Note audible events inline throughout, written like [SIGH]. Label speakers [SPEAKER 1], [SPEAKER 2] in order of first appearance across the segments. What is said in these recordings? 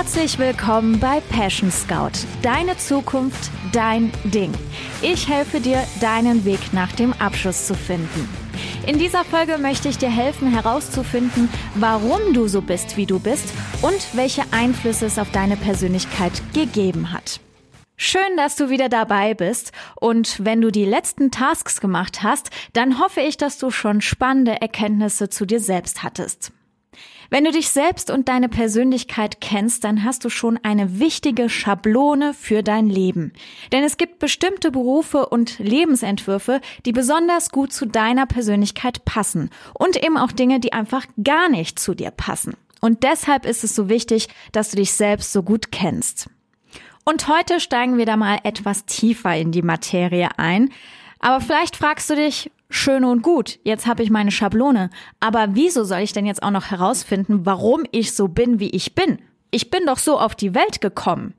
[SPEAKER 1] Herzlich willkommen bei Passion Scout. Deine Zukunft, dein Ding. Ich helfe dir, deinen Weg nach dem Abschluss zu finden. In dieser Folge möchte ich dir helfen herauszufinden, warum du so bist, wie du bist und welche Einflüsse es auf deine Persönlichkeit gegeben hat. Schön, dass du wieder dabei bist. Und wenn du die letzten Tasks gemacht hast, dann hoffe ich, dass du schon spannende Erkenntnisse zu dir selbst hattest. Wenn du dich selbst und deine Persönlichkeit kennst, dann hast du schon eine wichtige Schablone für dein Leben. Denn es gibt bestimmte Berufe und Lebensentwürfe, die besonders gut zu deiner Persönlichkeit passen und eben auch Dinge, die einfach gar nicht zu dir passen. Und deshalb ist es so wichtig, dass du dich selbst so gut kennst. Und heute steigen wir da mal etwas tiefer in die Materie ein. Aber vielleicht fragst du dich, schön und gut, jetzt habe ich meine Schablone. Aber wieso soll ich denn jetzt auch noch herausfinden, warum ich so bin, wie ich bin? Ich bin doch so auf die Welt gekommen.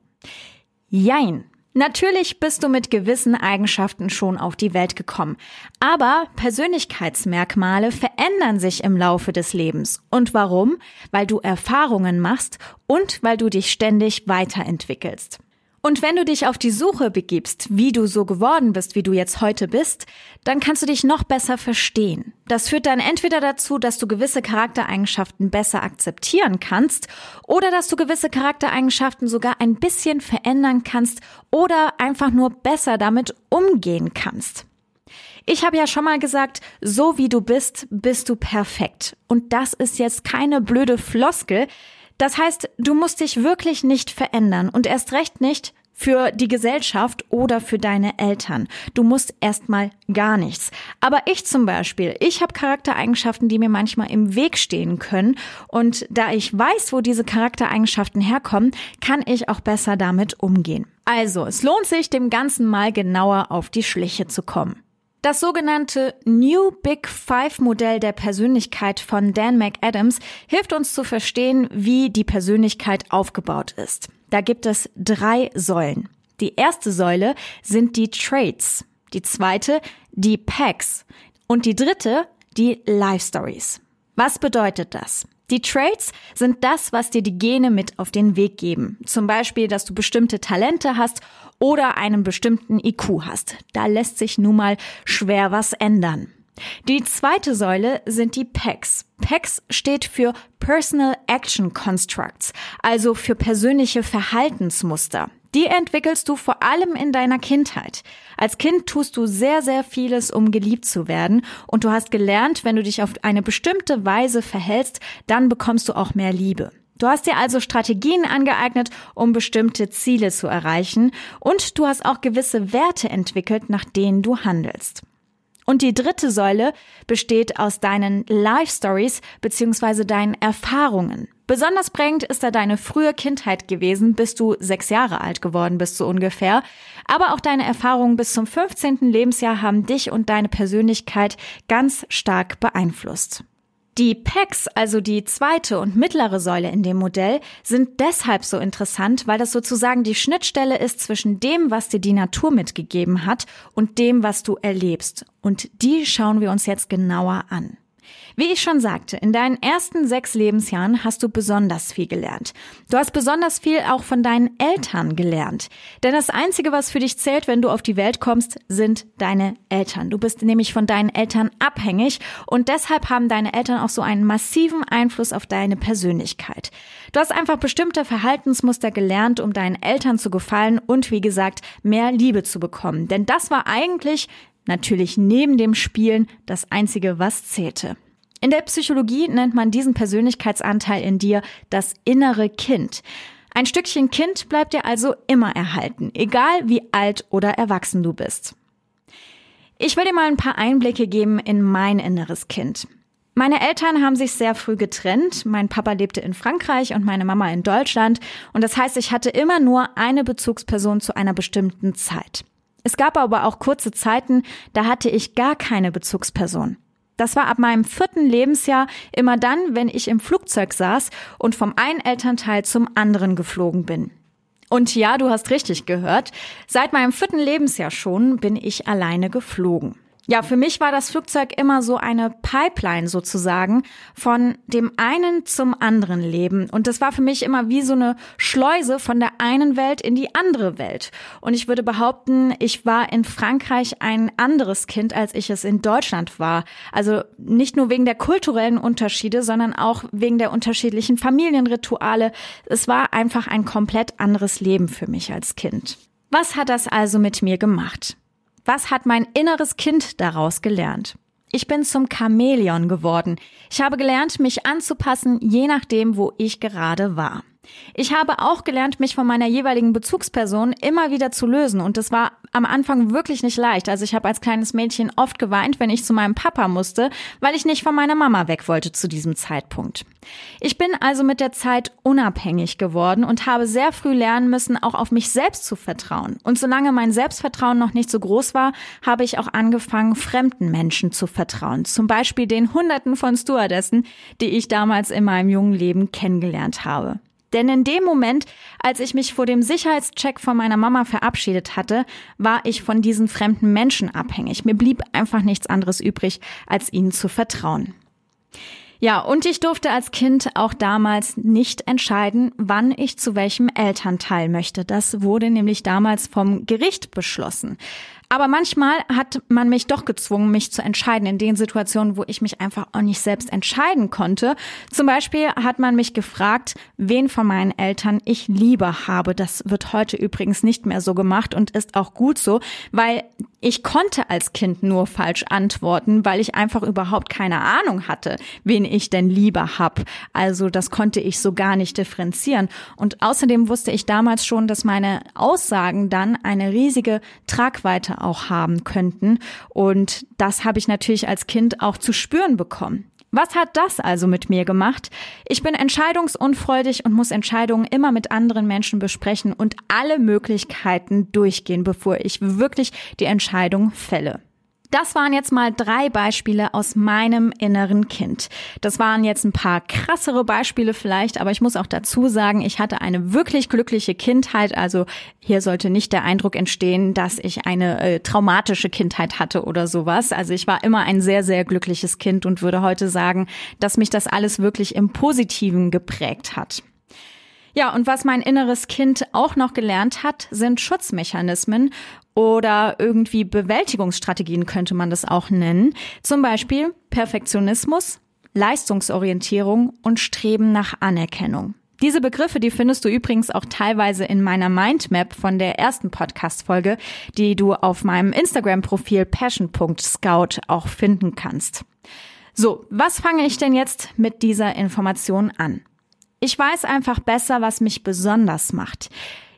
[SPEAKER 1] Jein. Natürlich bist du mit gewissen Eigenschaften schon auf die Welt gekommen. Aber Persönlichkeitsmerkmale verändern sich im Laufe des Lebens. Und warum? Weil du Erfahrungen machst und weil du dich ständig weiterentwickelst. Und wenn du dich auf die Suche begibst, wie du so geworden bist, wie du jetzt heute bist, dann kannst du dich noch besser verstehen. Das führt dann entweder dazu, dass du gewisse Charaktereigenschaften besser akzeptieren kannst oder dass du gewisse Charaktereigenschaften sogar ein bisschen verändern kannst oder einfach nur besser damit umgehen kannst. Ich habe ja schon mal gesagt, so wie du bist, bist du perfekt. Und das ist jetzt keine blöde Floskel. Das heißt, du musst dich wirklich nicht verändern und erst recht nicht für die Gesellschaft oder für deine Eltern. Du musst erstmal gar nichts. Aber ich zum Beispiel, ich habe Charaktereigenschaften, die mir manchmal im Weg stehen können. Und da ich weiß, wo diese Charaktereigenschaften herkommen, kann ich auch besser damit umgehen. Also, es lohnt sich, dem Ganzen mal genauer auf die Schliche zu kommen. Das sogenannte New Big Five Modell der Persönlichkeit von Dan McAdams hilft uns zu verstehen, wie die Persönlichkeit aufgebaut ist. Da gibt es drei Säulen. Die erste Säule sind die Traits, die zweite die Packs und die dritte die Life Stories. Was bedeutet das? Die Traits sind das, was dir die Gene mit auf den Weg geben. Zum Beispiel, dass du bestimmte Talente hast oder einen bestimmten IQ hast. Da lässt sich nun mal schwer was ändern. Die zweite Säule sind die PECs. PECs steht für Personal Action Constructs, also für persönliche Verhaltensmuster. Die entwickelst du vor allem in deiner Kindheit. Als Kind tust du sehr, sehr vieles, um geliebt zu werden. Und du hast gelernt, wenn du dich auf eine bestimmte Weise verhältst, dann bekommst du auch mehr Liebe. Du hast dir also Strategien angeeignet, um bestimmte Ziele zu erreichen. Und du hast auch gewisse Werte entwickelt, nach denen du handelst. Und die dritte Säule besteht aus deinen Life Stories bzw. deinen Erfahrungen. Besonders prägend ist da deine frühe Kindheit gewesen, bis du sechs Jahre alt geworden bist, so ungefähr. Aber auch deine Erfahrungen bis zum 15. Lebensjahr haben dich und deine Persönlichkeit ganz stark beeinflusst. Die PECs, also die zweite und mittlere Säule in dem Modell, sind deshalb so interessant, weil das sozusagen die Schnittstelle ist zwischen dem, was dir die Natur mitgegeben hat und dem, was du erlebst. Und die schauen wir uns jetzt genauer an. Wie ich schon sagte, in deinen ersten sechs Lebensjahren hast du besonders viel gelernt. Du hast besonders viel auch von deinen Eltern gelernt. Denn das Einzige, was für dich zählt, wenn du auf die Welt kommst, sind deine Eltern. Du bist nämlich von deinen Eltern abhängig und deshalb haben deine Eltern auch so einen massiven Einfluss auf deine Persönlichkeit. Du hast einfach bestimmte Verhaltensmuster gelernt, um deinen Eltern zu gefallen und wie gesagt, mehr Liebe zu bekommen. Denn das war eigentlich natürlich neben dem Spielen das Einzige, was zählte. In der Psychologie nennt man diesen Persönlichkeitsanteil in dir das innere Kind. Ein Stückchen Kind bleibt dir also immer erhalten, egal wie alt oder erwachsen du bist. Ich will dir mal ein paar Einblicke geben in mein inneres Kind. Meine Eltern haben sich sehr früh getrennt. Mein Papa lebte in Frankreich und meine Mama in Deutschland. Und das heißt, ich hatte immer nur eine Bezugsperson zu einer bestimmten Zeit. Es gab aber auch kurze Zeiten, da hatte ich gar keine Bezugsperson. Das war ab meinem vierten Lebensjahr immer dann, wenn ich im Flugzeug saß und vom einen Elternteil zum anderen geflogen bin. Und ja, du hast richtig gehört, seit meinem vierten Lebensjahr schon bin ich alleine geflogen. Ja, für mich war das Flugzeug immer so eine Pipeline sozusagen von dem einen zum anderen Leben. Und das war für mich immer wie so eine Schleuse von der einen Welt in die andere Welt. Und ich würde behaupten, ich war in Frankreich ein anderes Kind, als ich es in Deutschland war. Also nicht nur wegen der kulturellen Unterschiede, sondern auch wegen der unterschiedlichen Familienrituale. Es war einfach ein komplett anderes Leben für mich als Kind. Was hat das also mit mir gemacht? Was hat mein inneres Kind daraus gelernt? Ich bin zum Chamäleon geworden. Ich habe gelernt, mich anzupassen, je nachdem, wo ich gerade war. Ich habe auch gelernt, mich von meiner jeweiligen Bezugsperson immer wieder zu lösen und das war am Anfang wirklich nicht leicht. Also ich habe als kleines Mädchen oft geweint, wenn ich zu meinem Papa musste, weil ich nicht von meiner Mama weg wollte zu diesem Zeitpunkt. Ich bin also mit der Zeit unabhängig geworden und habe sehr früh lernen müssen, auch auf mich selbst zu vertrauen. Und solange mein Selbstvertrauen noch nicht so groß war, habe ich auch angefangen, fremden Menschen zu vertrauen. Zum Beispiel den Hunderten von Stewardessen, die ich damals in meinem jungen Leben kennengelernt habe. Denn in dem Moment, als ich mich vor dem Sicherheitscheck von meiner Mama verabschiedet hatte, war ich von diesen fremden Menschen abhängig. Mir blieb einfach nichts anderes übrig, als ihnen zu vertrauen. Ja, und ich durfte als Kind auch damals nicht entscheiden, wann ich zu welchem Elternteil möchte. Das wurde nämlich damals vom Gericht beschlossen. Aber manchmal hat man mich doch gezwungen, mich zu entscheiden in den Situationen, wo ich mich einfach auch nicht selbst entscheiden konnte. Zum Beispiel hat man mich gefragt, wen von meinen Eltern ich lieber habe. Das wird heute übrigens nicht mehr so gemacht und ist auch gut so, weil ich konnte als Kind nur falsch antworten, weil ich einfach überhaupt keine Ahnung hatte, wen ich denn lieber hab. Also das konnte ich so gar nicht differenzieren. Und außerdem wusste ich damals schon, dass meine Aussagen dann eine riesige Tragweite auch haben könnten. Und das habe ich natürlich als Kind auch zu spüren bekommen. Was hat das also mit mir gemacht? Ich bin entscheidungsunfreudig und muss Entscheidungen immer mit anderen Menschen besprechen und alle Möglichkeiten durchgehen, bevor ich wirklich die Entscheidung fälle. Das waren jetzt mal drei Beispiele aus meinem inneren Kind. Das waren jetzt ein paar krassere Beispiele vielleicht, aber ich muss auch dazu sagen, ich hatte eine wirklich glückliche Kindheit. Also hier sollte nicht der Eindruck entstehen, dass ich eine äh, traumatische Kindheit hatte oder sowas. Also ich war immer ein sehr, sehr glückliches Kind und würde heute sagen, dass mich das alles wirklich im Positiven geprägt hat. Ja, und was mein inneres Kind auch noch gelernt hat, sind Schutzmechanismen oder irgendwie Bewältigungsstrategien könnte man das auch nennen. Zum Beispiel Perfektionismus, Leistungsorientierung und Streben nach Anerkennung. Diese Begriffe, die findest du übrigens auch teilweise in meiner Mindmap von der ersten Podcast-Folge, die du auf meinem Instagram-Profil passion.scout auch finden kannst. So, was fange ich denn jetzt mit dieser Information an? Ich weiß einfach besser, was mich besonders macht.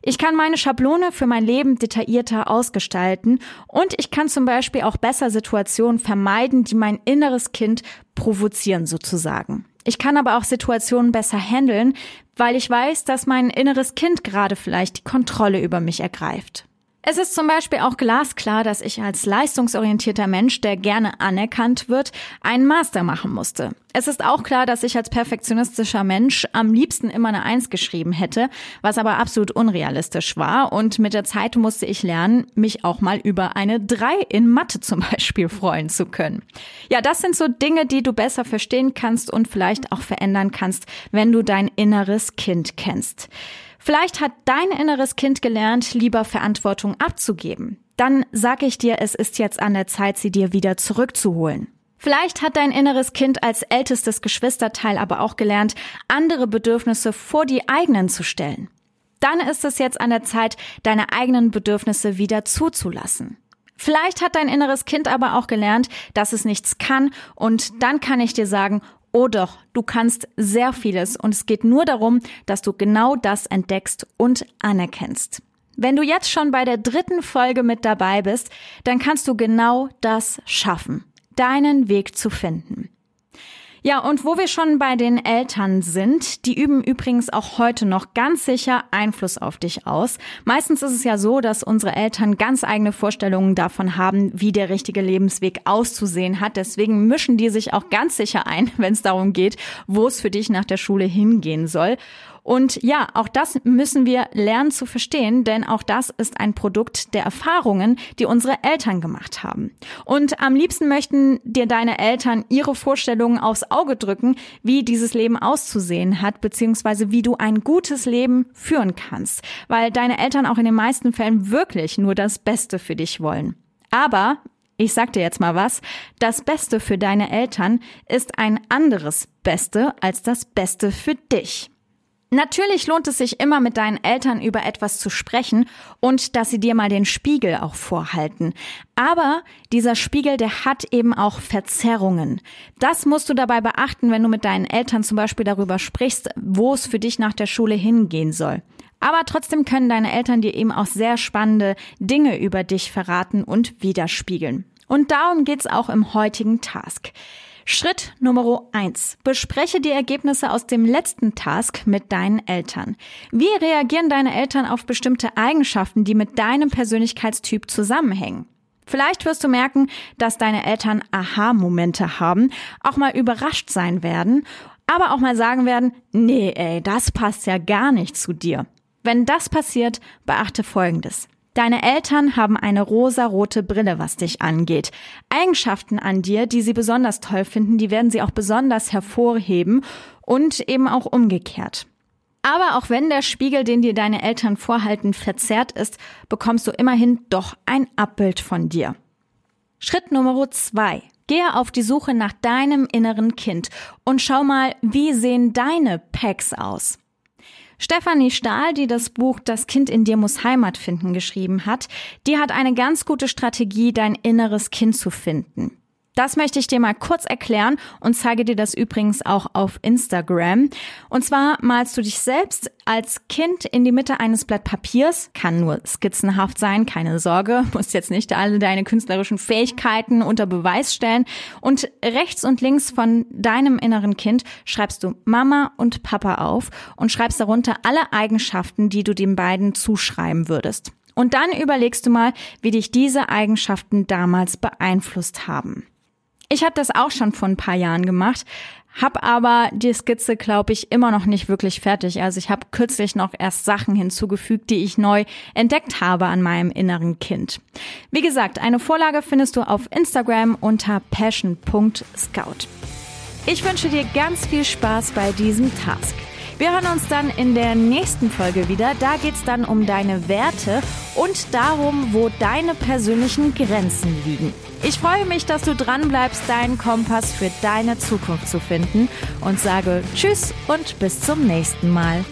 [SPEAKER 1] Ich kann meine Schablone für mein Leben detaillierter ausgestalten und ich kann zum Beispiel auch besser Situationen vermeiden, die mein inneres Kind provozieren sozusagen. Ich kann aber auch Situationen besser handeln, weil ich weiß, dass mein inneres Kind gerade vielleicht die Kontrolle über mich ergreift. Es ist zum Beispiel auch glasklar, dass ich als leistungsorientierter Mensch, der gerne anerkannt wird, einen Master machen musste. Es ist auch klar, dass ich als perfektionistischer Mensch am liebsten immer eine Eins geschrieben hätte, was aber absolut unrealistisch war. Und mit der Zeit musste ich lernen, mich auch mal über eine Drei in Mathe zum Beispiel freuen zu können. Ja, das sind so Dinge, die du besser verstehen kannst und vielleicht auch verändern kannst, wenn du dein inneres Kind kennst. Vielleicht hat dein inneres Kind gelernt, lieber Verantwortung abzugeben. Dann sage ich dir, es ist jetzt an der Zeit, sie dir wieder zurückzuholen. Vielleicht hat dein inneres Kind als ältestes Geschwisterteil aber auch gelernt, andere Bedürfnisse vor die eigenen zu stellen. Dann ist es jetzt an der Zeit, deine eigenen Bedürfnisse wieder zuzulassen. Vielleicht hat dein inneres Kind aber auch gelernt, dass es nichts kann und dann kann ich dir sagen, Oh doch, du kannst sehr vieles und es geht nur darum, dass du genau das entdeckst und anerkennst. Wenn du jetzt schon bei der dritten Folge mit dabei bist, dann kannst du genau das schaffen, deinen Weg zu finden. Ja, und wo wir schon bei den Eltern sind, die üben übrigens auch heute noch ganz sicher Einfluss auf dich aus. Meistens ist es ja so, dass unsere Eltern ganz eigene Vorstellungen davon haben, wie der richtige Lebensweg auszusehen hat. Deswegen mischen die sich auch ganz sicher ein, [LAUGHS] wenn es darum geht, wo es für dich nach der Schule hingehen soll. Und ja, auch das müssen wir lernen zu verstehen, denn auch das ist ein Produkt der Erfahrungen, die unsere Eltern gemacht haben. Und am liebsten möchten dir deine Eltern ihre Vorstellungen aufs Auge drücken, wie dieses Leben auszusehen hat, beziehungsweise wie du ein gutes Leben führen kannst, weil deine Eltern auch in den meisten Fällen wirklich nur das Beste für dich wollen. Aber ich sag dir jetzt mal was, das Beste für deine Eltern ist ein anderes Beste als das Beste für dich. Natürlich lohnt es sich immer mit deinen Eltern über etwas zu sprechen und dass sie dir mal den Spiegel auch vorhalten. Aber dieser Spiegel, der hat eben auch Verzerrungen. Das musst du dabei beachten, wenn du mit deinen Eltern zum Beispiel darüber sprichst, wo es für dich nach der Schule hingehen soll. Aber trotzdem können deine Eltern dir eben auch sehr spannende Dinge über dich verraten und widerspiegeln. Und darum geht's auch im heutigen Task. Schritt Nummer eins: Bespreche die Ergebnisse aus dem letzten Task mit deinen Eltern. Wie reagieren deine Eltern auf bestimmte Eigenschaften, die mit deinem Persönlichkeitstyp zusammenhängen? Vielleicht wirst du merken, dass deine Eltern Aha-Momente haben, auch mal überrascht sein werden, aber auch mal sagen werden, nee, ey, das passt ja gar nicht zu dir. Wenn das passiert, beachte Folgendes. Deine Eltern haben eine rosa-rote Brille, was dich angeht. Eigenschaften an dir, die sie besonders toll finden, die werden sie auch besonders hervorheben und eben auch umgekehrt. Aber auch wenn der Spiegel, den dir deine Eltern vorhalten, verzerrt ist, bekommst du immerhin doch ein Abbild von dir. Schritt Nummer zwei. Gehe auf die Suche nach deinem inneren Kind und schau mal, wie sehen deine Packs aus? Stefanie Stahl, die das Buch Das Kind in dir muss Heimat finden geschrieben hat, die hat eine ganz gute Strategie, dein inneres Kind zu finden. Das möchte ich dir mal kurz erklären und zeige dir das übrigens auch auf Instagram. Und zwar malst du dich selbst als Kind in die Mitte eines Blatt Papiers, kann nur skizzenhaft sein, keine Sorge, [LAUGHS] musst jetzt nicht alle deine künstlerischen Fähigkeiten unter Beweis stellen. Und rechts und links von deinem inneren Kind schreibst du Mama und Papa auf und schreibst darunter alle Eigenschaften, die du den beiden zuschreiben würdest. Und dann überlegst du mal, wie dich diese Eigenschaften damals beeinflusst haben. Ich habe das auch schon vor ein paar Jahren gemacht, habe aber die Skizze, glaube ich, immer noch nicht wirklich fertig. Also ich habe kürzlich noch erst Sachen hinzugefügt, die ich neu entdeckt habe an meinem inneren Kind. Wie gesagt, eine Vorlage findest du auf Instagram unter passion.scout. Ich wünsche dir ganz viel Spaß bei diesem Task. Wir hören uns dann in der nächsten Folge wieder. Da geht es dann um deine Werte und darum, wo deine persönlichen Grenzen liegen. Ich freue mich, dass du dran bleibst, deinen Kompass für deine Zukunft zu finden und sage Tschüss und bis zum nächsten Mal.